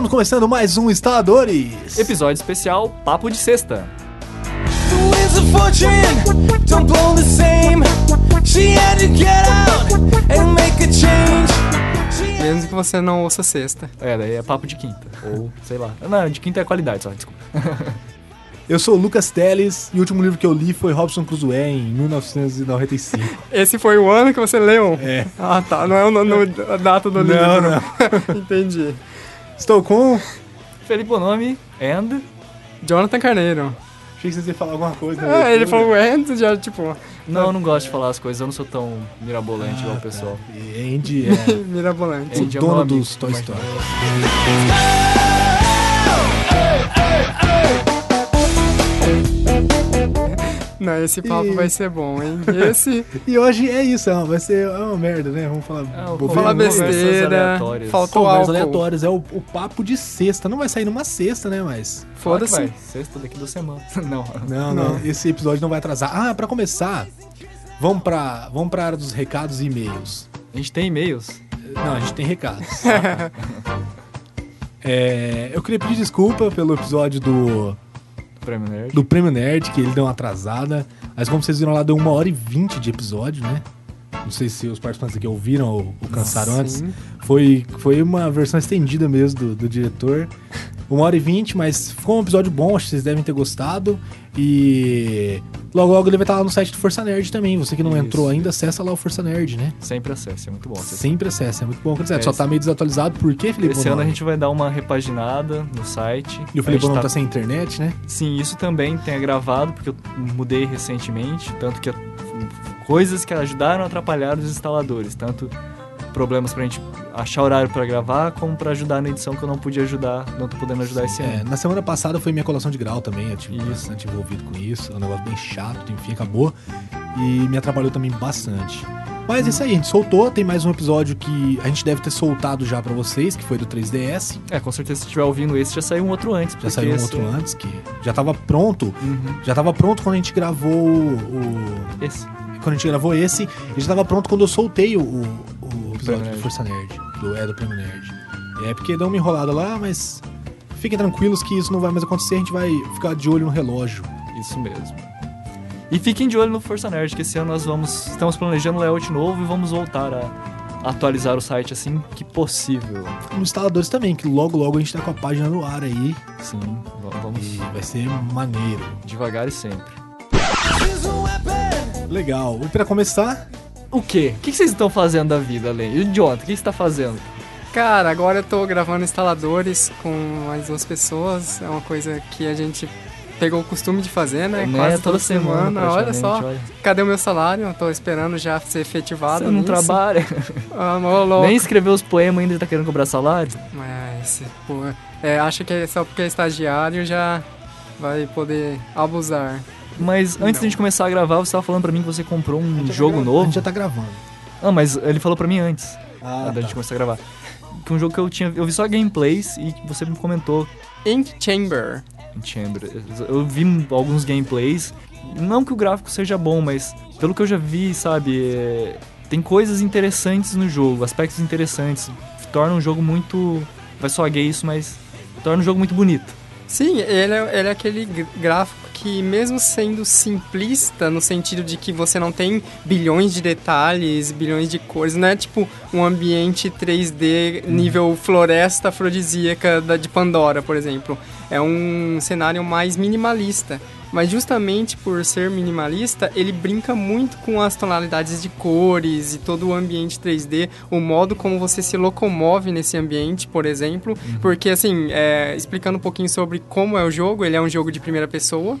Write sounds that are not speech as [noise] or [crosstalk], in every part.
Estamos começando mais um Instaladores. Episódio especial Papo de Sexta. Mesmo que você não ouça sexta. É, daí é papo de quinta. Ou, sei lá. Não, de quinta é qualidade só, desculpa. Eu sou o Lucas Teles e o último livro que eu li foi Robson Crusoe em 1995. Esse foi o ano que você leu? É. Ah, tá. Não é o nome- a data do livro. Não, não. [laughs] Entendi. Estou com. Felipe Bonomi and... Jonathan Carneiro. Achei que vocês iam falar alguma coisa. Ah, ele falou antes, já, tipo, Não, eu não gosto de falar as coisas, eu não sou tão mirabolante igual o pessoal. E Andy é mirabolante. o Andy é dono amigo. dos Toy Story. Não, esse papo E- vai ser bom, hein? Esse, [laughs] E hoje é isso, é uma- vai ser é uma merda, né? Vamos falar. É, eu bobeira, falar besteira, aleatórias. faltou álcool. aleatórias, é o, o papo de sexta. Não vai sair numa sexta, né? Mas. Foda-se. vai. Sexta daqui duas semanas. [laughs] Não. Não, não, Esse episódio não vai atrasar. Ah, pra começar, vamos pra, vamos pra área dos recados e e-mails. A gente tem e-mails. Não, a gente tem recados. [laughs] É, eu queria pedir desculpa pelo episódio do Prêmio Nerd. do Prêmio Nerd, que ele deu uma atrasada. Mas como vocês viram lá, deu uma hora e vinte de episódio, né? Não sei se os participantes aqui ouviram ou, ou cansaram antes. Sim. Foi, foi uma versão estendida mesmo do, do diretor. Uma hora e vinte, mas ficou um episódio bom, acho que vocês devem ter gostado. E logo logo ele vai estar lá no site do Força Nerd também. Você que não Isso. entrou ainda, acessa lá o Força Nerd, né? Sempre acesse, é muito bom. acesse. Sempre acessa, é muito bom. É, só tá meio desatualizado. Por quê, Felipe? Esse ano a gente vai dar uma repaginada no site. E o Felipe não tá... sem internet, né? Sim, isso também tem gravado, porque eu mudei recentemente, tanto que coisas que ajudaram a atrapalhar os instaladores, tanto problemas pra gente achar horário pra gravar, como pra ajudar na edição que eu não pude ajudar, não tô podendo ajudar esse É, ano. na semana passada foi minha colação de grau também. Eu tive Isso. bastante envolvido com isso. É um negócio bem chato, enfim, acabou. E me atrapalhou também bastante. Mas é isso aí, a gente soltou. Tem mais um episódio que a gente deve ter soltado já pra vocês, que foi do 3DS. É, com certeza se estiver ouvindo esse, já saiu um outro antes. Já saiu um esse- outro antes, que já tava pronto. Uhum. Já tava pronto quando a gente gravou o. Esse. Quando a gente gravou esse, ele já tava pronto quando eu soltei o, o, episódio do Força Nerd. Do, é, do Prêmio Nerd. É porque deu uma enrolada lá, mas fiquem tranquilos que isso não vai mais acontecer, a gente vai ficar de olho no relógio. Isso mesmo. E fiquem de olho no Força Nerd, que esse ano nós vamos. Estamos planejando um layout novo e vamos voltar a atualizar o site assim que possível. Nos instaladores também, que logo logo a gente tá com a página no ar aí Sim, va- vamos e vai ser maneiro. devagar e sempre. Legal. E pra começar, O quê? O que vocês estão fazendo da vida, além? E o que você tá fazendo? Cara, agora eu tô gravando instaladores com mais duas pessoas. É uma coisa que a gente pegou o costume de fazer, né? Né, Quase toda toda, semana, semana. Olha só. olha. Cadê o meu salário? Eu tô esperando já ser efetivado. Você não nisso. trabalha, Ah, louco. nem escreveu os poemas ainda tá querendo cobrar salário? Mas, pô, é, acha que é só porque é estagiário já vai poder abusar. Mas antes Não. da gente começar a gravar, você tava falando pra mim que você comprou um já jogo tá gra- A novo. gente já tá gravando. Ah, mas ele falou pra mim antes, Ah, da gente começar a gravar. Que um jogo que eu tinha. Eu vi só gameplays e você me comentou Ink Chamber. em Chamber. Eu vi alguns gameplays. Não que o gráfico seja bom, mas pelo que eu já vi, sabe, é, tem coisas interessantes no jogo, aspectos interessantes. Torna um jogo muito. Vai só gay isso, mas torna um jogo muito bonito. Sim, ele é, ele é aquele gr- gráfico que, mesmo sendo simplista, no sentido de que você não tem bilhões de detalhes, bilhões de cores, não é tipo um ambiente 3D nível floresta afrodisíaca da, de Pandora, por exemplo. É um cenário mais minimalista. Mas justamente por ser minimalista, ele brinca muito com as tonalidades de cores e todo o ambiente 3D, o modo como você se locomove nesse ambiente, por exemplo. Porque, assim, é, explicando um pouquinho sobre como é o jogo, ele é um jogo de primeira pessoa,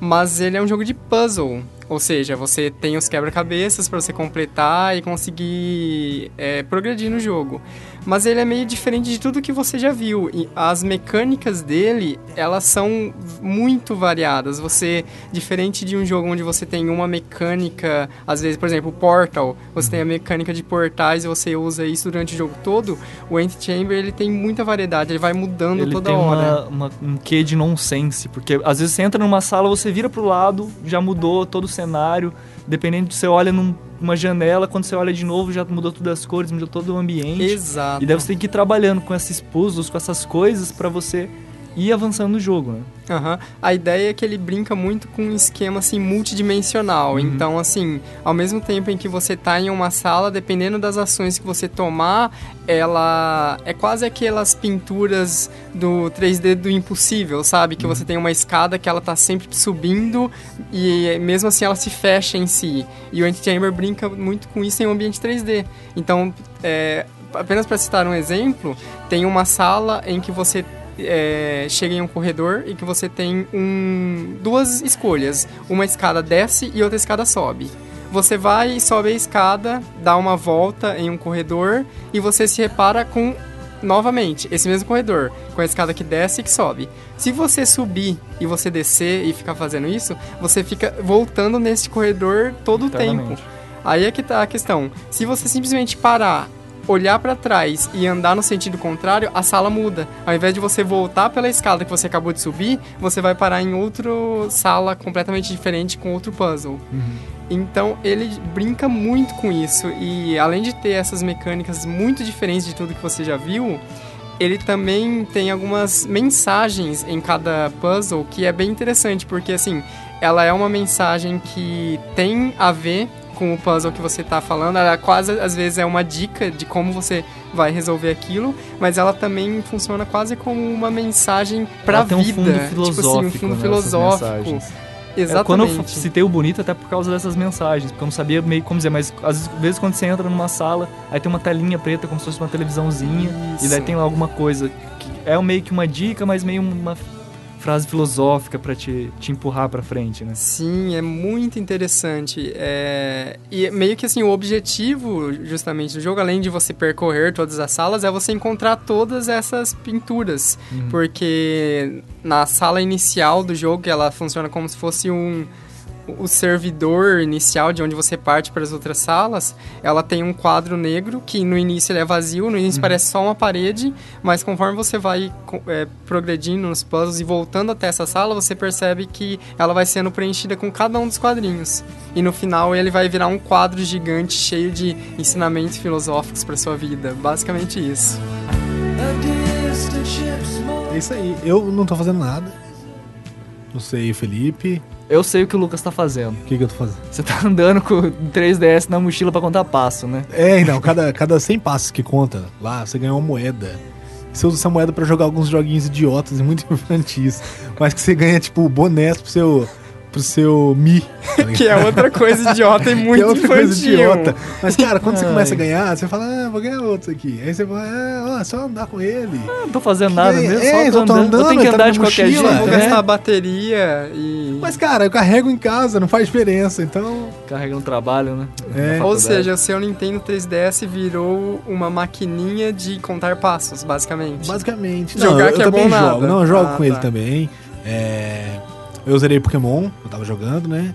mas ele é um jogo de puzzle. Ou seja, você tem os quebra-cabeças para você completar e conseguir é, progredir no jogo. Mas ele é meio diferente de tudo que você já viu. E as mecânicas dele, elas são muito variadas. Você, diferente de um jogo onde você tem uma mecânica, às vezes, por exemplo, o Portal, você tem a mecânica de portais e você usa isso durante o jogo todo. O Ant Chamber, ele tem muita variedade, ele vai mudando Ele toda hora. uma, uma- um quê de nonsense, porque às vezes você entra numa sala, você vira pro lado, já mudou todo o cenário, dependendo de você olha num, uma janela, quando você olha de novo já mudou todas as cores, mudou todo o ambiente. Exato. E daí você tem que ir trabalhando com esses puzzles, com essas coisas pra você ir avançando no jogo, né? Aham. A ideia é que ele brinca muito com um esquema assim multidimensional. Então, assim, ao mesmo tempo em que você tá em uma sala, dependendo das ações que você tomar, ela é quase aquelas pinturas do 3D do impossível, sabe? Que você tem uma escada que ela tá sempre subindo e mesmo assim ela se fecha em si. E o Anti-Chamber brinca muito com isso em um ambiente 3D. Então, é, apenas para citar um exemplo, tem uma sala em que você é, chega em um corredor e que você tem um, duas escolhas. Uma escada desce e outra escada sobe. Você vai e sobe a escada, dá uma volta em um corredor e você se repara com novamente esse mesmo corredor, com a escada que desce e que sobe. Se você subir e você descer e ficar fazendo isso, você fica voltando nesse corredor todo o tempo. Aí é que tá a questão. Se você simplesmente parar, olhar pra trás e andar no sentido contrário, a sala muda. Ao invés de você voltar pela escada que você acabou de subir, você vai parar em outra sala completamente diferente com outro puzzle. Então ele brinca muito com isso e além de ter essas mecânicas muito diferentes de tudo que você já viu, ele também tem algumas mensagens em cada puzzle que é bem interessante, porque assim, ela é uma mensagem que tem a ver com o puzzle que você tá falando, ela quase às vezes é uma dica de como você vai resolver aquilo, mas ela também funciona quase como uma mensagem pra Ela tem um vida, fundo tipo assim, um filosófico, fundo né, filosófico. essas mensagens. É, Exatamente. quando eu citei o bonito até por causa dessas mensagens, porque eu não sabia meio como dizer, mas às vezes quando você entra numa sala, aí tem uma telinha preta como se fosse uma televisãozinha, e daí Isso. tem lá alguma coisa que é meio que uma dica, mas meio uma frase filosófica pra te, te empurrar pra frente, né? Sim, é muito interessante. É... E meio que assim, o objetivo justamente do jogo, além de você percorrer todas as salas, é você encontrar todas essas pinturas. Porque na sala inicial do jogo, ela funciona como se fosse um. O servidor inicial de onde você parte para as outras salas, ela tem um quadro negro que no início ele é vazio, no início parece só uma parede, mas conforme você vai é, progredindo nos puzzles e voltando até essa sala, você percebe que ela vai sendo preenchida com cada um dos quadrinhos. E no final ele vai virar um quadro gigante cheio de ensinamentos filosóficos para sua vida. Basicamente isso. É isso aí. Eu não tô fazendo nada. Não sei, Felipe. Eu sei o que o Lucas tá fazendo. O que, que eu tô fazendo? Você tá andando com [laughs] o 3DS na mochila pra contar passo, né? É, então, cada, cada 100 passos que conta lá, você ganha uma moeda. Você usa essa moeda pra jogar alguns joguinhos idiotas e muito [laughs] infantis. Mas que você ganha, tipo, bonés pro seu, pro seu Mi. Que é outra coisa idiota e [laughs] Que muito é outra infantil. coisa idiota. Mas, cara, quando você começa a ganhar, você fala, ah, vou ganhar outros aqui. Aí você fala, ah, ó, é só andar com ele. Eu não tô fazendo nada É, mesmo, é, só eu tô tô andando. eu andando, tenho que ele tá andar de qualquer mochila, jeito, Vou né? gastar a bateria e. Mas, cara, eu carrego em casa, não faz diferença. Então, Carrega no trabalho, né? É. Ou seja, o seu Nintendo 3DS virou uma maquininha de contar passos, basicamente. basicamente. Jogar não, eu, que eu é também bom jogo. nada. Não, eu jogo Ah, com ele tá. também. É, eu zerei Pokémon, eu tava jogando, né?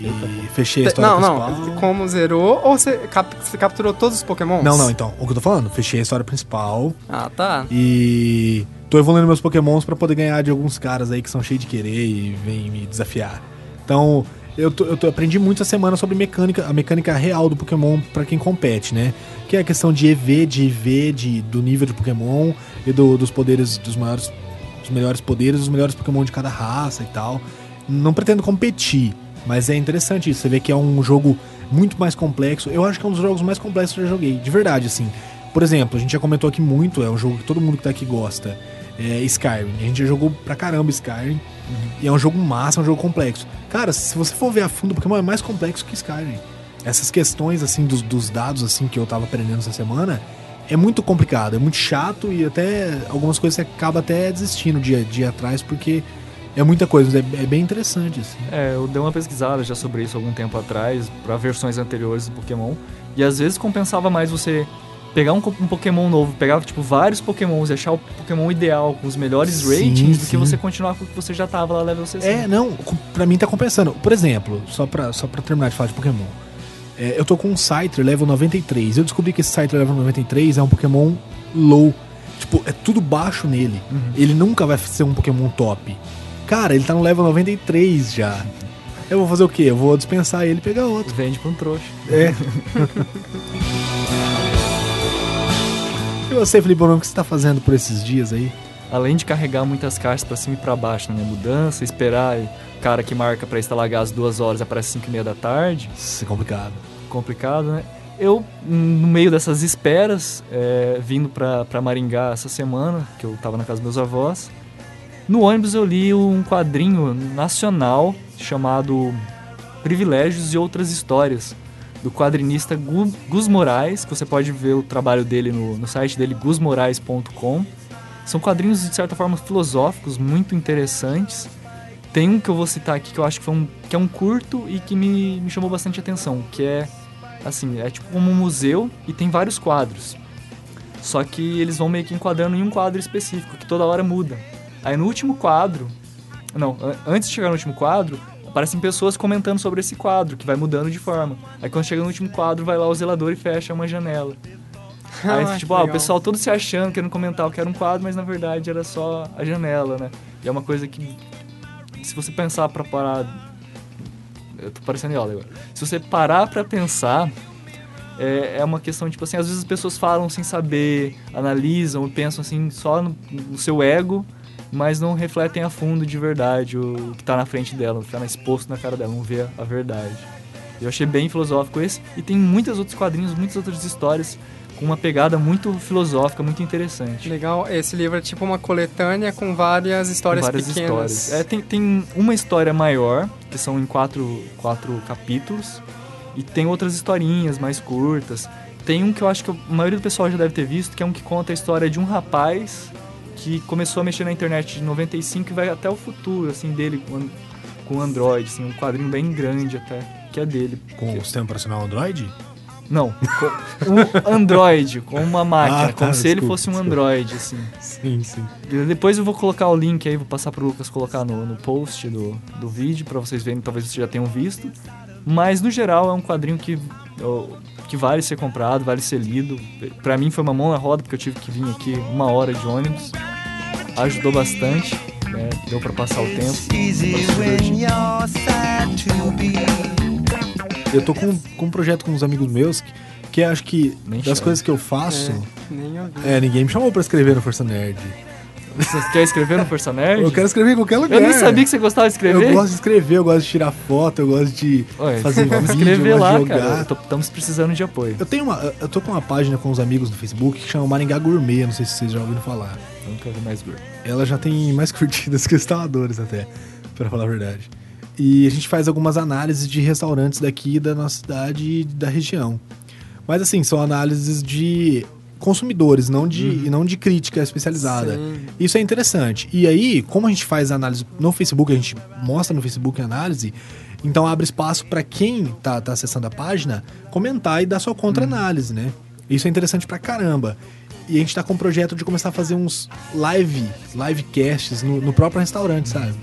E fechei a história Não, principal. não. Como zerou? Ou você, cap- você capturou todos os Pokémons? Não, não, então. O que eu tô falando? Fechei a história principal Ah, tá. e tô evoluindo meus Pokémons pra poder ganhar de alguns caras aí que são cheios de querer e vêm me desafiar. Então, eu, tô, eu tô- aprendi muito essa semana sobre mecânica, a mecânica real do Pokémon pra quem compete, né? Que é a questão de EV, de IV, de, do nível de Pokémon e do- dos poderes, dos maiores, dos melhores poderes, dos melhores Pokémon de cada raça e tal. Não pretendo competir, mas é interessante isso. Você vê que é um jogo muito mais complexo. Eu acho que é um dos jogos mais complexos que eu já joguei, de verdade, assim. Por exemplo, a gente já comentou aqui muito, é um jogo que todo mundo que tá aqui gosta. É Skyrim. A gente já jogou pra caramba Skyrim. E é um jogo massa, é um jogo complexo. Cara, se você for ver a fundo, Pokémon é mais complexo que Skyrim. Essas questões, assim, dos, dos dados, assim, que eu tava aprendendo essa semana, é muito complicado, é muito chato e até algumas coisas você acaba até desistindo de, de ir atrás, porque é muita coisa, é, é bem interessante, assim. É, eu dei uma pesquisada já sobre isso algum tempo atrás, pra versões anteriores do Pokémon. E às vezes compensava mais você pegar um, um Pokémon novo, pegar tipo vários Pokémons e achar o Pokémon ideal com os melhores Sim, ratings do que sim. você continuar com o que você já tava lá level 60. É, não, pra mim tá compensando. Por exemplo, só pra, só pra terminar de falar de Pokémon. É, eu tô com um Scyther level 93. Eu descobri que esse Scyther level 93 é um Pokémon low. Tipo, é tudo baixo nele. Ele nunca vai ser um Pokémon top. Cara, ele tá no level 93 já. Eu vou fazer o quê? Eu vou dispensar ele e pegar outro. Vende pra um trouxa. É. [laughs] e você, Felipe Bonão, o que você tá fazendo por esses dias aí? Além de carregar muitas caixas pra cima e pra baixo na minha mudança, esperar e cara que marca pra instalar gás duas horas aparece 5 e meia da tarde, Isso é complicado. complicado, né? Eu, no meio dessas esperas, é, vindo pra Maringá essa semana, que eu tava na casa dos meus avós, no ônibus eu li um quadrinho nacional chamado Privilégios e Outras Histórias, do quadrinista Gu- Gus Moraes, que você pode ver o trabalho dele no, no site dele, gusmorais.com. São quadrinhos, de certa forma, filosóficos, muito interessantes. Tem um que eu vou citar aqui que eu acho que, foi um, que é um curto e que me, me chamou bastante atenção, que é assim, é tipo como um museu e tem vários quadros. Só que eles vão meio que enquadrando em um quadro específico, que toda hora muda. Aí no último quadro, não, an- antes de chegar no último quadro, aparecem pessoas comentando sobre esse quadro, que vai mudando de forma. Aí quando chega no último quadro, vai lá o zelador e fecha uma janela. [laughs] Aí, Ah, tipo, que ah, o pessoal todo se achando, querendo comentar o que era um quadro, mas na verdade era só a janela, né? E é uma coisa que, se você pensar pra parar. Eu tô parecendo Yoda agora. Se você parar pra pensar, é, é uma questão, tipo assim, às vezes as pessoas falam sem saber, analisam e pensam assim só no, no seu ego, mas não refletem a fundo de verdade o que tá na frente dela, o que tá exposto na cara dela, não vê a verdade. Eu achei bem filosófico esse, e tem muitos outros quadrinhos, muitas outras histórias com uma pegada muito filosófica, muito interessante. Legal, esse livro é tipo uma coletânea com várias histórias várias pequenas. histórias. É, tem, tem uma história maior, que são em quatro, quatro capítulos, e tem outras historinhas mais curtas. Tem um que eu acho que a maioria do pessoal já deve ter visto, que é um que conta a história de um rapaz que começou a mexer na internet de 95 e vai até o futuro, assim, dele com, com Android, assim, um quadrinho bem grande até, que é dele. Com o sistema operacional Android? Não, um Android, com uma máquina, Ah, tá, como se ele desculpa, fosse um. Android, assim. Sim, sim. Depois eu vou colocar o link aí, vou passar pro Lucas colocar no, no post do, do vídeo pra vocês verem, talvez vocês já tenham visto. Mas no geral é um quadrinho que, que vale ser comprado, vale ser lido. Pra mim foi uma mão na roda, porque eu tive que vir aqui uma hora de ônibus. Ajudou bastante, né? deu pra passar o tempo. Eu tô com, com um projeto com uns amigos meus que, que acho que Nem das chama. coisas que eu faço. É. É, ninguém me chamou pra escrever no Força Nerd. Você quer escrever no Força Nerd? Eu quero escrever em qualquer lugar. Eu nem sabia que você gostava de escrever. Eu gosto de escrever, eu gosto de tirar foto, eu gosto de Ué, fazer vamos [laughs] vídeo, escrever eu gosto lá, de cara. Estamos precisando de apoio. Eu tenho uma, eu tô com uma página com uns amigos no Facebook que chama Maringá Gourmet, não sei se vocês já ouviram falar. Nunca vi mais ver. Ela já tem mais [laughs] curtidas que instaladores até, pra falar a verdade. E a gente faz algumas análises de restaurantes daqui da nossa cidade e da região. Mas assim, são análises de consumidores, não de, não de crítica especializada. Sim. Isso é interessante. E aí, como a gente faz análise no Facebook, a gente mostra no Facebook a análise, então abre espaço para quem tá, tá acessando a página comentar e dar sua contra-análise, né? Isso é interessante pra caramba. E a gente tá com um projeto de começar a fazer uns live, livecasts no, no próprio restaurante, sabe?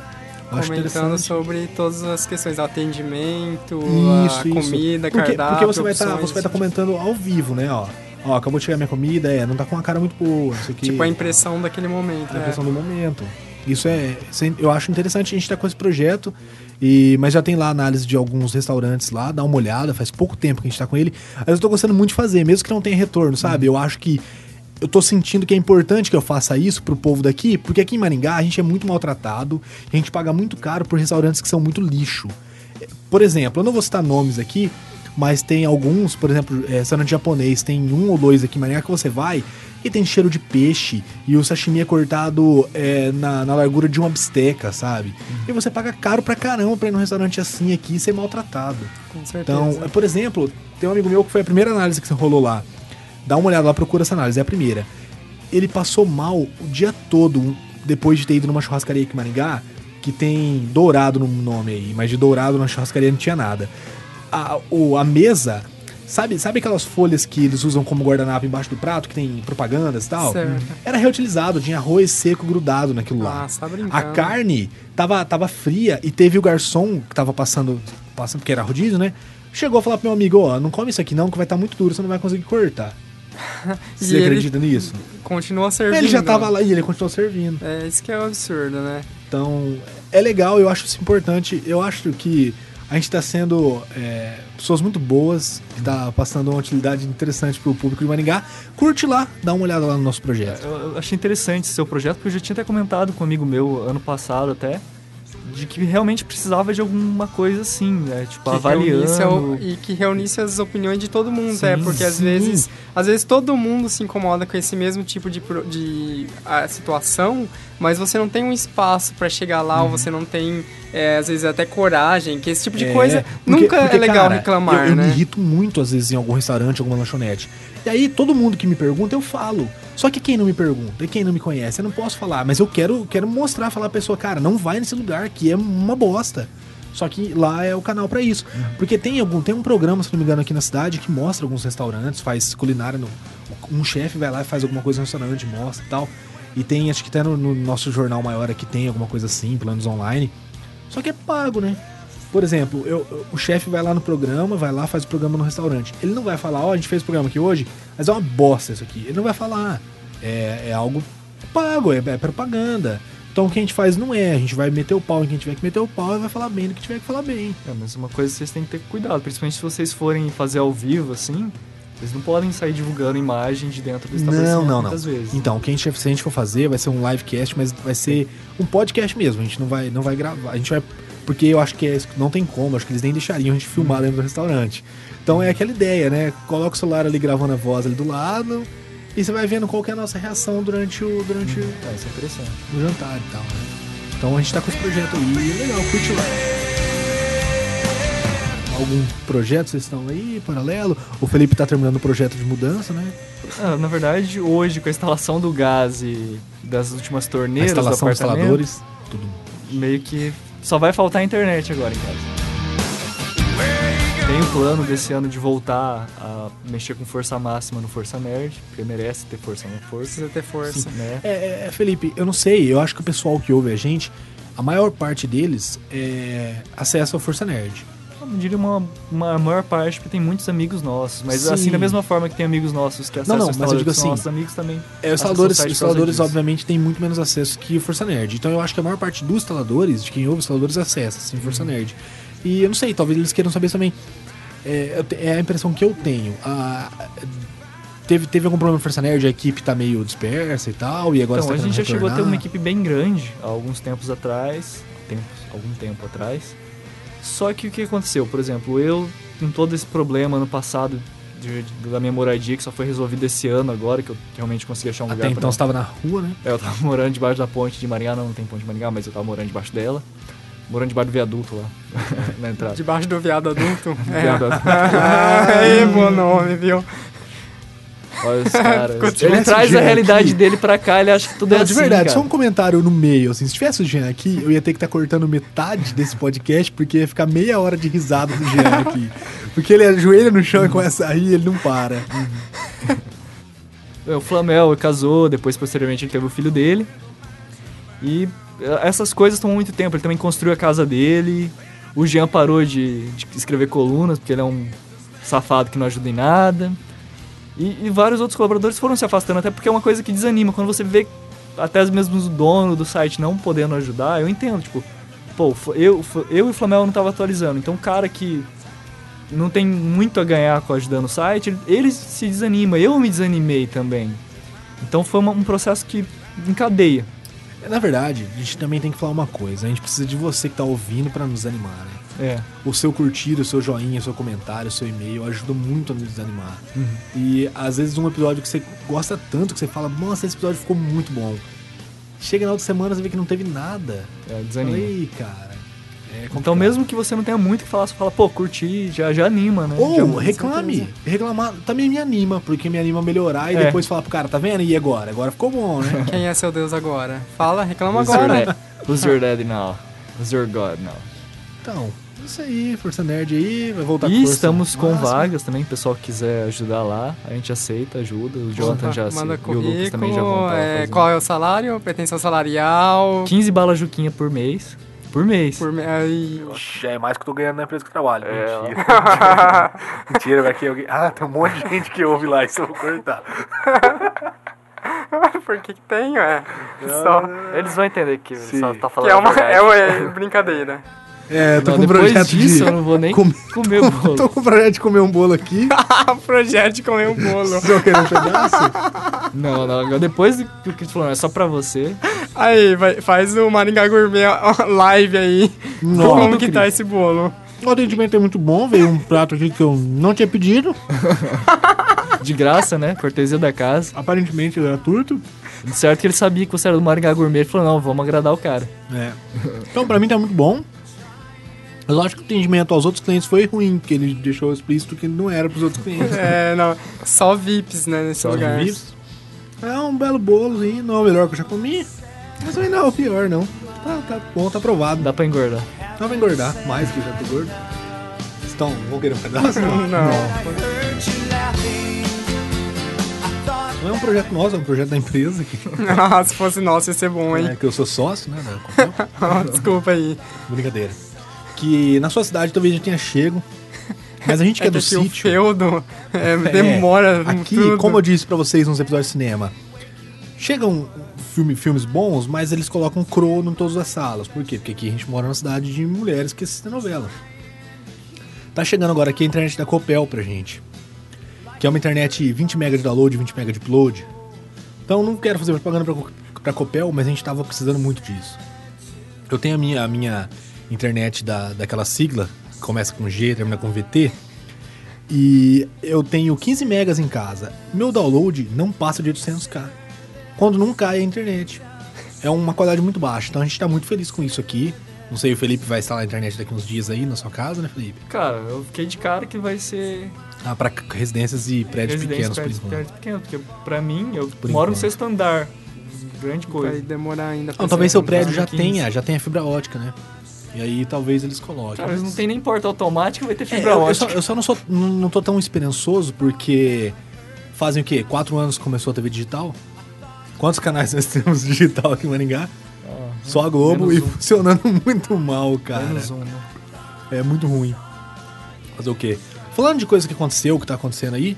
Eu Comentando sobre todas as questões, atendimento, Isso, a isso. comida, porque, cardápio, porque você vai estar opções, você vai tá comentando ao vivo, né? Ó, ó, acabou de chegar minha comida, é, não tá com uma cara muito boa, não sei o que. Tipo a impressão daquele momento, a né? impressão do momento. Isso é, isso é- eu acho interessante a gente estar com esse projeto, e, mas já tem lá análise de alguns restaurantes lá, dá uma olhada, faz pouco tempo que a gente tá com ele. Mas eu tô gostando muito de fazer, mesmo que não tenha retorno, sabe? Eu acho que eu tô sentindo que é importante que eu faça isso pro povo daqui, porque aqui em Maringá a gente é muito maltratado, a gente paga muito caro por restaurantes que são muito lixo. Por exemplo, eu não vou citar nomes aqui, mas tem alguns, por exemplo, é, restaurante japonês, tem um ou dois aqui em Maringá que você vai e tem cheiro de peixe e o sashimi é cortado é, na, na largura de uma bisteca, sabe? E você paga caro pra caramba pra ir num restaurante assim aqui e ser maltratado. Com certeza. Então, por exemplo, tem um amigo meu que foi a primeira análise que rolou lá. Dá uma olhada lá, procura essa análise, é a primeira. Ele passou mal o dia todo depois de ter ido numa churrascaria aqui em Maringá, que tem dourado no nome aí, mas de dourado na churrascaria não tinha nada. A, o, a mesa, sabe, sabe aquelas folhas que eles usam como guardanapo embaixo do prato, que tem propagandas e tal? Certo. Era reutilizado, tinha arroz seco grudado naquilo lá. Ah, você tá brincando. A carne tava, tava fria e teve o garçom que tava passando, passando, porque era rodízio, né? Chegou a falar pro meu amigo, ó, não come isso aqui não, que vai estar muito duro, você não vai conseguir cortar. [laughs] E Você ele acredita nisso? Continua servindo. Ele já tava lá e ele continuou servindo. É, isso que é o absurdo, né? Então, é legal, eu acho isso importante. Eu acho que A gente tá sendo é, pessoas muito boas, que tá passando uma utilidade interessante pro público de Maringá. Curte lá, dá uma olhada lá no nosso projeto. Eu, eu achei interessante esse seu projeto, porque eu já tinha até comentado com um amigo meu ano passado até, de que realmente precisava de alguma coisa assim, né? Tipo, que avaliando. e que reunisse as opiniões de todo mundo, Sim, é, porque às sim. vezes, às vezes todo mundo se incomoda com esse mesmo tipo de, de ah, situação, mas você não tem um espaço pra chegar lá, Uhum. ou você não tem, é, às vezes até coragem, que esse tipo de É, coisa porque- nunca porque, é legal cara, reclamar, eu, eu né? me irrito muito, às vezes, em algum restaurante, alguma lanchonete. E aí, todo mundo que me pergunta, eu falo. Só que quem não me pergunta e quem não me conhece, eu não posso falar. Mas eu quero, quero mostrar, falar pra pessoa, cara, não vai nesse lugar que é uma bosta. Só que lá é o canal pra isso. Porque tem algum tem um programa, se não me engano, aqui na cidade que mostra alguns restaurantes, faz culinária. No, um chefe vai lá e faz alguma coisa no restaurante, mostra e tal. E tem, acho que até no, no nosso jornal maior aqui tem alguma coisa assim, planos online. Só que é pago, né? Por exemplo, eu- eu- o chefe vai lá no programa, vai lá, faz o programa no restaurante. Ele não vai falar, ó, a gente fez o programa aqui hoje, mas é uma bosta isso aqui. Ele não vai falar. É, é algo pago, é, é propaganda. Então o que a gente faz não é, a gente vai meter o pau em quem tiver que meter o pau e vai falar bem do que tiver que falar bem. É, mas uma coisa que vocês têm que ter cuidado, principalmente se vocês forem fazer ao vivo, assim, vocês não podem sair divulgando imagem de dentro do estabelecimento Não, não, não. vezes. Então, o que a gente, se a gente for fazer, vai ser um livecast, mas vai ser um podcast mesmo. A gente não vai, não vai gravar. A gente vai. Porque eu acho que é- não tem como, acho que eles nem deixariam a gente filmar dentro do restaurante. Então é aquela ideia, né? Coloca o celular ali gravando a voz ali do lado e você vai vendo qual que é a nossa reação durante o, durante É, isso é interessante. o jantar e tal, né? Então a gente tá com esse projeto aí, é legal, curte lá. Algum projeto vocês estão aí, paralelo? O Felipe tá terminando o projeto de mudança, né? Ah, na verdade, hoje, com a instalação do gás e das últimas A torneiras do instalação dos instaladores, tudo. meio que só vai faltar a internet agora em casa. Tenho o plano desse ano de voltar a mexer com força máxima no Força Nerd, porque merece ter força na força. Precisa ter força. Né? É, é, Felipe, eu não sei, eu acho que o pessoal que ouve a gente, a maior parte deles é acessa ao Força Nerd. Não diria uma, uma maior parte, porque tem muitos amigos nossos. Mas Sim. assim, da mesma forma que tem amigos nossos que acessam não, o mas eu digo assim, nossos amigos também. É, os instaladores, os instaladores obviamente, têm muito menos acesso que o Força Nerd. Então eu acho que a maior parte dos instaladores, de quem ouve os instaladores, acessa, assim, Força Uhum. Nerd. E eu não sei, talvez eles queiram saber também. É, é a impressão que eu tenho. A- teve, teve algum problema no Força Nerd, a equipe tá meio dispersa e tal, e agora Então, você a tá gente já querendo chegou a ter uma retornar. equipe bem grande há alguns tempos atrás. Tempos, algum tempo atrás. Só que o que aconteceu? Por exemplo, eu, com todo esse problema no passado de- de- da minha moradia, que só foi resolvido esse ano agora, que eu realmente consegui achar um lugar Até então você tava na rua, né? É, eu tava [laughs] morando debaixo da ponte de Maringá, não, não tem ponte de Maringá, mas eu tava morando debaixo dela. Morando debaixo do viaduto lá, [laughs] na entrada. Debaixo do viado [laughs] adulto. É. Viaduto. Aí, bom nome, viu? Olha os [laughs] caras. Ele traz a realidade aqui. dele pra cá, ele acha que tudo é Não, assim, de verdade, cara. só um comentário no meio, assim, se tivesse o Jean aqui, eu ia ter que estar cortando metade desse podcast, porque ia ficar meia hora de risada do Jean aqui. [laughs] Porque ele ajoelha no chão e começa a rir, ele não para. É, O Flamel casou, depois posteriormente ele teve o filho dele. E eh, essas coisas tomam muito tempo. Ele também construiu a casa dele. O Jean parou de, de escrever colunas, porque ele é um safado que não ajuda em nada. E, e vários outros colaboradores foram se afastando, até porque é uma coisa que desanima. Quando você vê até mesmo o dono do site não podendo ajudar, eu entendo, tipo, pô, eu, eu e o Flamel não tava atualizando. Então o cara que não tem muito a ganhar com ajudando o site, ele, se desanima. Eu me desanimei também. Então foi uma- um processo que encadeia. Na verdade, a gente também tem que falar uma coisa. A gente precisa de você que tá ouvindo pra nos animar, né? É. O seu curtir, o seu joinha, o seu comentário, o seu e-mail ajuda muito a nos desanimar. Uhum. E às vezes um episódio que você gosta tanto que você fala, nossa, esse episódio ficou muito bom. Chega na outra semana você vê que não teve nada. É, desanima. Aí, cara. É Então mesmo que você não tenha muito o que falar, você fala, pô, curti, já, já anima, né? Ou Já- reclame. Reclamar também me anima, porque me anima a melhorar e É. depois falar pro cara, tá vendo? E agora? Agora ficou bom, né? [laughs] Quem é seu Deus agora? Fala, reclama Who's your, agora. dad? Who's your daddy now? Who's your God now? então, isso aí, Força Nerd aí, vai voltar E estamos com vagas também, o pessoal que quiser ajudar lá, a gente aceita, ajuda. O Jonathan já se, Manda e o Lucas também já vão estar é, qual é o salário, pretensão salarial. 15 balas Juquinha por mês. Por mês. Por, me- Ixi, É mais que eu tô ganhando na empresa que eu trabalho. É. Mentira. [laughs] Mentira, vai que alguém. Ah, tem um monte de gente que ouve lá, isso eu vou cortar. [laughs] por que que tem, é? Só, Eles vão entender que Sim. só tá que é uma, é uma brincadeira. É, tô Não, com um projeto disso de... eu não vou nem comer- comer o bolo. [laughs] Tô com um projeto de comer um bolo aqui. [laughs] o projeto de comer um bolo. Vocês vão querer um pedaço? [laughs] Não, não, depois do que tu falou, é só pra você. Aí, vai, faz o Maringá Gourmet live aí. Nossa. Como que tá esse bolo? O atendimento é muito bom, veio um prato aqui que eu não tinha pedido. De graça, né? Cortesia da casa. Aparentemente gratuito. De certo que ele sabia que você era do Maringá Gourmet. Ele falou, não, vamos agradar o cara. É. Então, pra mim tá muito bom. Eu acho que o atendimento aos outros clientes foi ruim, porque ele deixou explícito que não era pros outros clientes. [laughs] É, não, só VIPs, né, nesse Só lugar. VIPs. É um belo bolozinho, não é o melhor que eu já comi. Mas também não é o pior, não. Tá, tá bom, tá aprovado. Dá pra engordar. Não vai engordar mais que eu já tô gordo. Então, vão querer um pedaço? [laughs] Não. Não. Não é um projeto nosso, é um projeto da empresa. Que, [laughs] Ah, se fosse nosso ia ser bom, hein? é, que eu sou sócio, né? Desculpa aí. Brincadeira. Que na sua cidade talvez já tenha chego. Mas a gente que é, [laughs] É que do sítio. feudo é, [laughs] É, demora Aqui, tudo. como eu disse pra vocês nos episódios de cinema, chegam filme, filmes bons, mas eles colocam crono em todas as salas. Por quê? Porque aqui a gente mora numa cidade de mulheres que assistem novela. Tá chegando agora aqui a internet da Copel pra gente. Que é uma internet 20 MB de download, 20 MB de upload. Então não quero fazer propaganda pra, pra Copel, mas a gente tava precisando muito disso. Eu tenho a minha, a minha internet da, daquela sigla, que começa com G, termina com VT. E eu tenho 15 megas em casa. Meu download não passa de 800k. Quando não cai a internet. É uma qualidade muito baixa. Então a gente tá muito feliz com isso aqui. Não sei, o Felipe vai instalar a internet daqui uns dias aí na sua casa, né, Felipe? Cara, eu fiquei de cara que vai ser Ah, pra residências e prédios residência pequenos, por perto, enquanto. perto pequeno, porque pra mim, eu Por moro no sexto andar. Grande Vai coisa. demorar ainda pra Não, talvez seu prédio já 15. tenha, já tenha fibra ótica, né? E aí talvez eles coloquem. Eles não tem nem porta automática, vai ter É, fibra eu, eu só, ótica. eu só não, sou, não, tô tão esperançoso porque fazem o quê? Quatro anos que começou a TV digital? Quantos canais nós temos digital aqui em Maringá? Ah, Só a Globo e um. funcionando [laughs] muito mal, cara. menos um, né? É muito ruim. Fazer o quê? Falando de coisa que aconteceu, que tá acontecendo aí,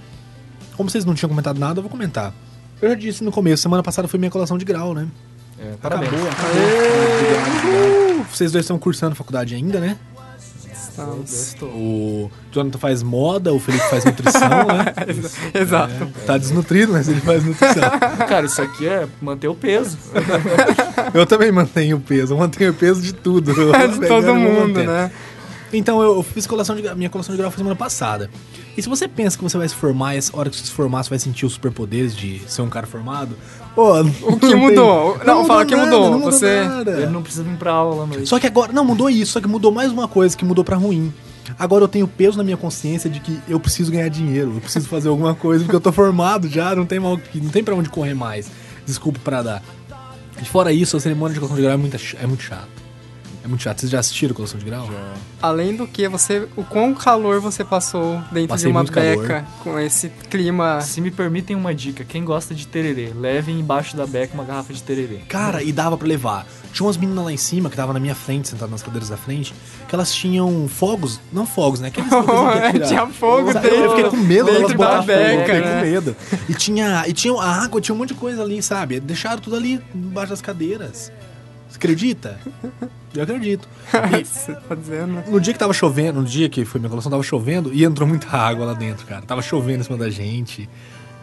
como vocês não tinham comentado nada, eu vou comentar. Eu já disse no começo, semana passada foi minha colação de grau, né? É, parabéns. Acabou, acabou. Vocês dois estão cursando faculdade ainda, né? Estamos. O Jonathan faz moda, o Felipe faz nutrição, né? [laughs] Exato. Tá desnutrido, mas ele faz nutrição. [laughs] Cara, isso aqui é manter o peso. Eu também mantenho o peso, eu mantenho o peso de tudo. [laughs] É de todo mundo, né? Então eu fiz colação de minha colação de grau foi semana passada. E se você pensa que você vai se formar e a hora que você se formar você vai sentir os superpoderes de ser um cara formado, pô, O que mudou? Não, fala que mudou. Não mudou Você- nada. Ele não precisa vir pra aula à noite. Só que agora, não mudou isso, só que mudou mais uma coisa que mudou pra ruim. Agora eu tenho peso na minha consciência de que eu preciso ganhar dinheiro, eu preciso fazer alguma coisa porque eu tô formado já, não tem mal, não tem para onde correr mais. Desculpa pra dar. E fora isso, a cerimônia de colação de grau é muito, é muito chato. É muito chato. Vocês já assistiram colação de grau? Além do que, você, o quão calor você passou dentro Passei de uma muito calor. beca com esse clima. Se me permitem uma dica, quem gosta de tererê, levem embaixo da beca uma garrafa de tererê. Cara, e dava pra levar. Tinha umas meninas lá em cima que estavam na minha frente, sentadas nas cadeiras da frente, que elas tinham fogos, não fogos, né? Aqueles [laughs] que Tinha fogo Sabe, Eu fiquei com medo dentro delas da botar fogo, beca, fiquei né? com medo. E tinha, e tinha a água, tinha um monte de coisa ali, sabe? Deixaram tudo ali embaixo das cadeiras. Você acredita? Eu acredito. [laughs] E Você tá dizendo? no dia que tava chovendo, no dia que foi minha colação, tava chovendo e entrou muita água lá dentro, cara. Tava chovendo em cima da gente.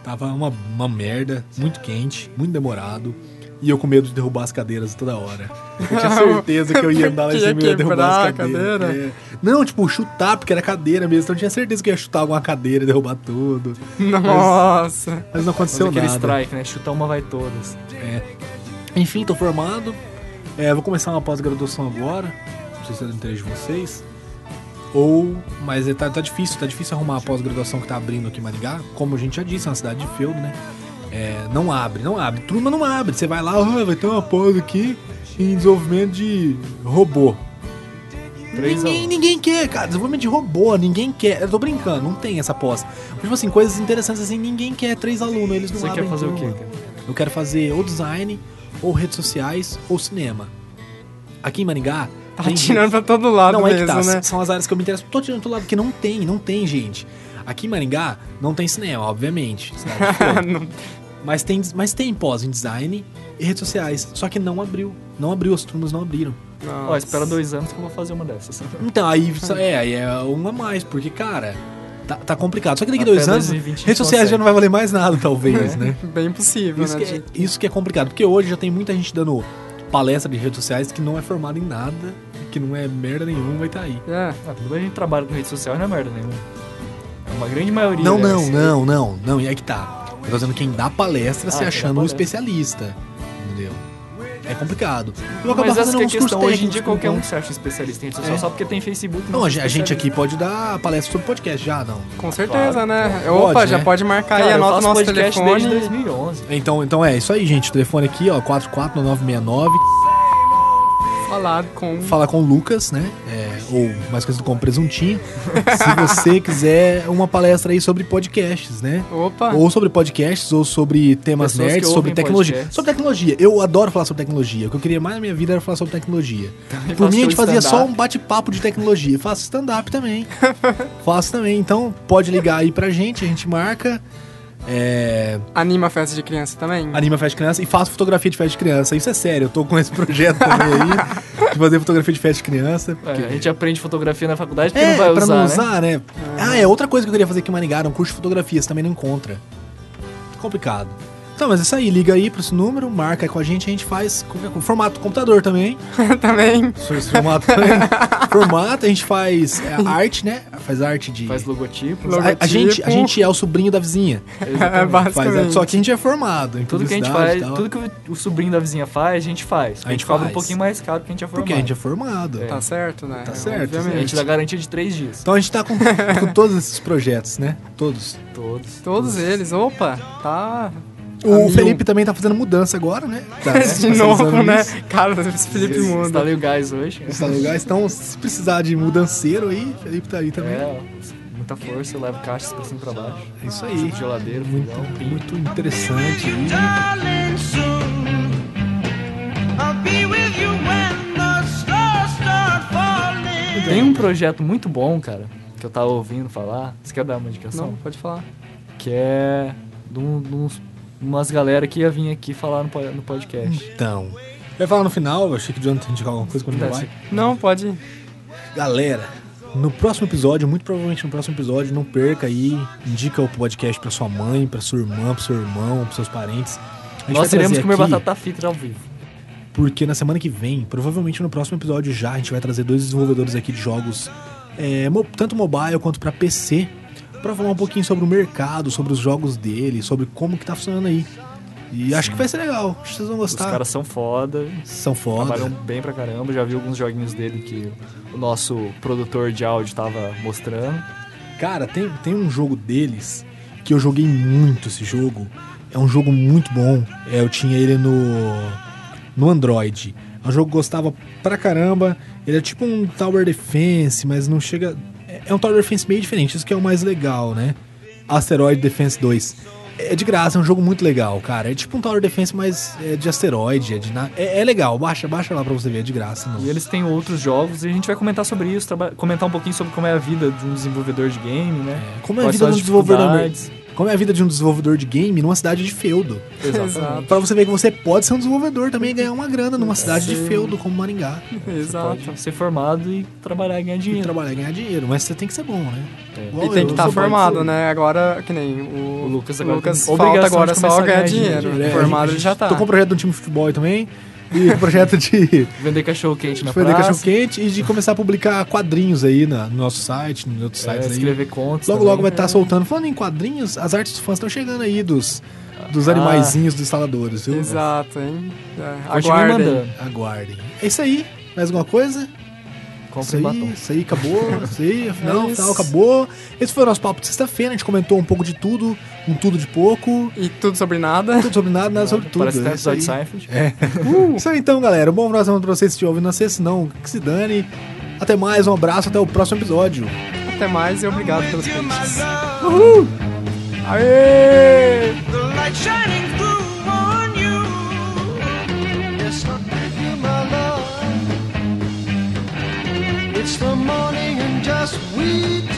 Tava uma, uma merda, muito quente, muito demorado. E eu com medo de derrubar as cadeiras toda hora. Eu tinha [laughs] certeza que eu ia andar lá em cima e ia derrubar as cadeiras. cadeira? É. Não, tipo, chutar, porque era cadeira mesmo. Então eu tinha certeza que eu ia chutar alguma cadeira e derrubar tudo. [laughs] Nossa. Mas não Fazer aconteceu aquele nada. strike, né? Chutar uma vai todas. É. Enfim, tô formado. É, vou começar uma pós-graduação agora. Não sei se é do interesse de vocês. Ou. Mas é, tá, tá difícil, tá difícil arrumar a pós-graduação que tá abrindo aqui em Maringá. Como a gente já disse, é uma cidade de feudo, né? É, não abre, não abre. Turma não abre. Você vai lá, ah, vai ter uma pós aqui em desenvolvimento de robô. Ninguém, ninguém quer, cara. Desenvolvimento de robô, ninguém quer. Eu tô brincando, não tem essa pós. Mas, tipo assim, coisas interessantes assim, ninguém quer. Três alunos, eles não Você abrem quer fazer o turma. quê, cara? Eu quero fazer ou design, ou redes sociais, ou cinema. Aqui em Maringá. Tá tem- tirando pra todo lado Não, é que mesmo, tá. né? São as áreas que eu me interesso. Tô tirando do lado, porque não tem, não tem, gente. Aqui em Maringá não tem cinema, obviamente. [laughs] Não- mas, tem, mas tem pós em design e redes sociais. Só que não abriu. Não abriu, as turmas não abriram. Nossa. Ó, espera dois anos que eu vou fazer uma dessas. Então, aí [laughs] é, aí é uma a mais, porque, cara, tá, tá complicado. Só que daqui Até dois anos, 2020 redes sociais já não vai valer mais nada, talvez, né? [laughs] Bem possível, Isso né? que, é, isso que é complicado, porque hoje já tem muita gente dando palestra de redes sociais que não é formada em nada, que não é merda nenhuma, vai estar aí. É. Tudo bem, a gente trabalha com rede social não é merda nenhuma. É uma grande maioria. Não, né? não, não, não, não, e aí que tá. Eu tô dizendo quem dá palestra se Ah, dá achando um especialista, entendeu? É complicado. Eu vou Mas essa que é a questão. Hoje em dia qualquer um se acha especialista em rede social É. só porque tem Facebook. Não, gente, a gente aqui pode dar palestra sobre podcast já, não. Com certeza, né? Pode, Opa, já né? pode marcar Cara, aí, anota o nosso podcast telefone. desde 2011. Então, então é isso aí, gente. O telefone aqui, ó, 44969. Falar com. Falar com o Lucas, né? É, ou mais conhecido como Presuntinho. se você [laughs] quiser uma palestra aí sobre podcasts, né? Opa! Ou sobre podcasts, ou sobre temas Pessoas nerds, sobre tecnologia. podcasts. Sobre tecnologia. Eu adoro falar sobre tecnologia. O que eu queria mais na minha vida era falar sobre tecnologia. Por mim, a gente fazia só um bate-papo de tecnologia. Faço stand-up também. [laughs] Faço também. Então, pode ligar aí pra gente, a gente marca. É, Anima a festa de criança também? anima festa de criança e faço fotografia de festa de criança. Isso é sério, eu tô com esse projeto também aí. [laughs] De fazer fotografia de festa de criança. É, porque- a gente aprende fotografia na faculdade porque É, não vai pra usar, não né? usar, né? Ah, é outra coisa que eu queria fazer aqui em Maringá, um curso de fotografia, você também não encontra. Complicado. Então, mas é isso aí, liga aí pra esse número, marca aí com a gente, a gente faz coisa. Formato computador também. também. Formato também. Formato, a gente faz é, arte, né? Faz arte de. Faz logotipos. Logo- a, a gente, a logotipo. gente é o sobrinho da vizinha. É, Exatamente. Faz, basicamente. só que a gente é formado. Em Tudo que a gente faz, e tudo que o- sobrinho da vizinha faz, a gente faz. A A gente, cobra um pouquinho mais caro porque a gente é formado. Porque a gente é formado. É. Tá certo, né? Tá certo, A Obviamente. gente dá garantia de três dias. Então a gente tá com, com todos esses projetos, né? Todos. Todos. Todos eles, opa, tá. O. Felipe também tá fazendo mudança agora, né? Tá, De tá novo, usando né? isso. Cara, esse Felipe muda. Instalei o gás hoje. Está lugar. Então, se precisar de mudanceiro aí, Felipe tá aí também. É, muita força, eu levo caixas pra cima e pra baixo. É isso aí. Geladeira, Muito, fogão, pin. muito interessante aí. Tem um projeto muito bom, cara, que eu tava ouvindo falar. Você quer dar uma indicação? Não, pode falar. Que é de, um- de uns, umas galera que ia vir aqui falar no, no podcast. Então, vai falar no final, eu achei que o Jonathan indicar alguma coisa quando vai. Não, pode. Galera, no próximo episódio, muito provavelmente no próximo episódio, não perca aí, indica o podcast pra sua mãe, pra sua irmã, pro seu irmão, pros seus parentes. Nós iremos comer aqui- batata frita ao vivo. porque na semana que vem, provavelmente no próximo episódio já, a gente vai trazer dois desenvolvedores aqui de jogos, é, tanto mobile quanto pra PC, pra falar um pouquinho sobre o mercado, sobre os jogos dele, sobre como que tá funcionando aí. E acho que vai ser legal, acho que vocês vão Os gostar. caras são foda, são foda. trabalham bem pra caramba. Já vi alguns joguinhos dele que o nosso produtor de áudio tava mostrando. Cara, tem, tem um jogo deles que eu joguei muito esse jogo. É um jogo muito bom. É, eu tinha ele no, no Android. É um jogo que eu gostava pra caramba. Ele é tipo um Tower Defense, mas não chega. É é um Tower Defense meio diferente, isso que é o mais legal, né? Asteroid Defense 2. É de graça, é um jogo muito legal, cara. É tipo um Tower Defense, mas é de asteroide, é de na... é, é legal, baixa, baixa lá pra você ver, é de graça. Não. E eles têm outros jogos e a gente vai comentar sobre isso, traba- comentar um pouquinho sobre como é a vida de um desenvolvedor de game, né? Como é a Quais vida de um desenvolvedor? Como é a vida de um desenvolvedor de game numa cidade de feudo. Exato. Pra você ver que você pode ser um desenvolvedor também e ganhar uma grana numa cidade de Sim. feudo como Maringá. Exato. Pode ser formado e trabalhar e ganhar E dinheiro. trabalhar e ganhar dinheiro. Mas você tem que ser bom, né? É. E tem eu, que estar bom. formado, né? Agora, que nem o, O Lucas agora Lucas falta agora de só ganhar ganhar dinheiro. dinheiro. É, Formado gente- já tá. Tô com um projeto do time de futebol aí também. E com projeto de [laughs] Vender cachorro quente na de vender praça. cachorro quente e de começar a publicar quadrinhos aí na- no nosso site, nos outros é, sites aí. escrever contos. Logo, também. logo vai estar soltando. Falando em quadrinhos, as artes dos fãs estão chegando aí dos, dos Ah. animaizinhos dos instaladores, viu? Exato, hein? É, aguardem. Aguardem. É isso aí. Mais alguma coisa? Isso Compre aí, batom. isso aí acabou, isso aí, [laughs] afinal, É isso. acabou. Esse foi o nosso papo de sexta-feira, a gente comentou um pouco de tudo, um tudo de pouco, E tudo sobre nada. tudo sobre nada, nada sobre tudo. Parece até é isso aí. episódio de Seinfeld. É. [laughs] Isso aí então, galera. Um bom semana pra vocês se estiver ouvindo na sexta, não, que se dane. Até mais, um abraço, até o próximo episódio. Até mais e obrigado pelos peixes. love, Aê! It's the morning and just we.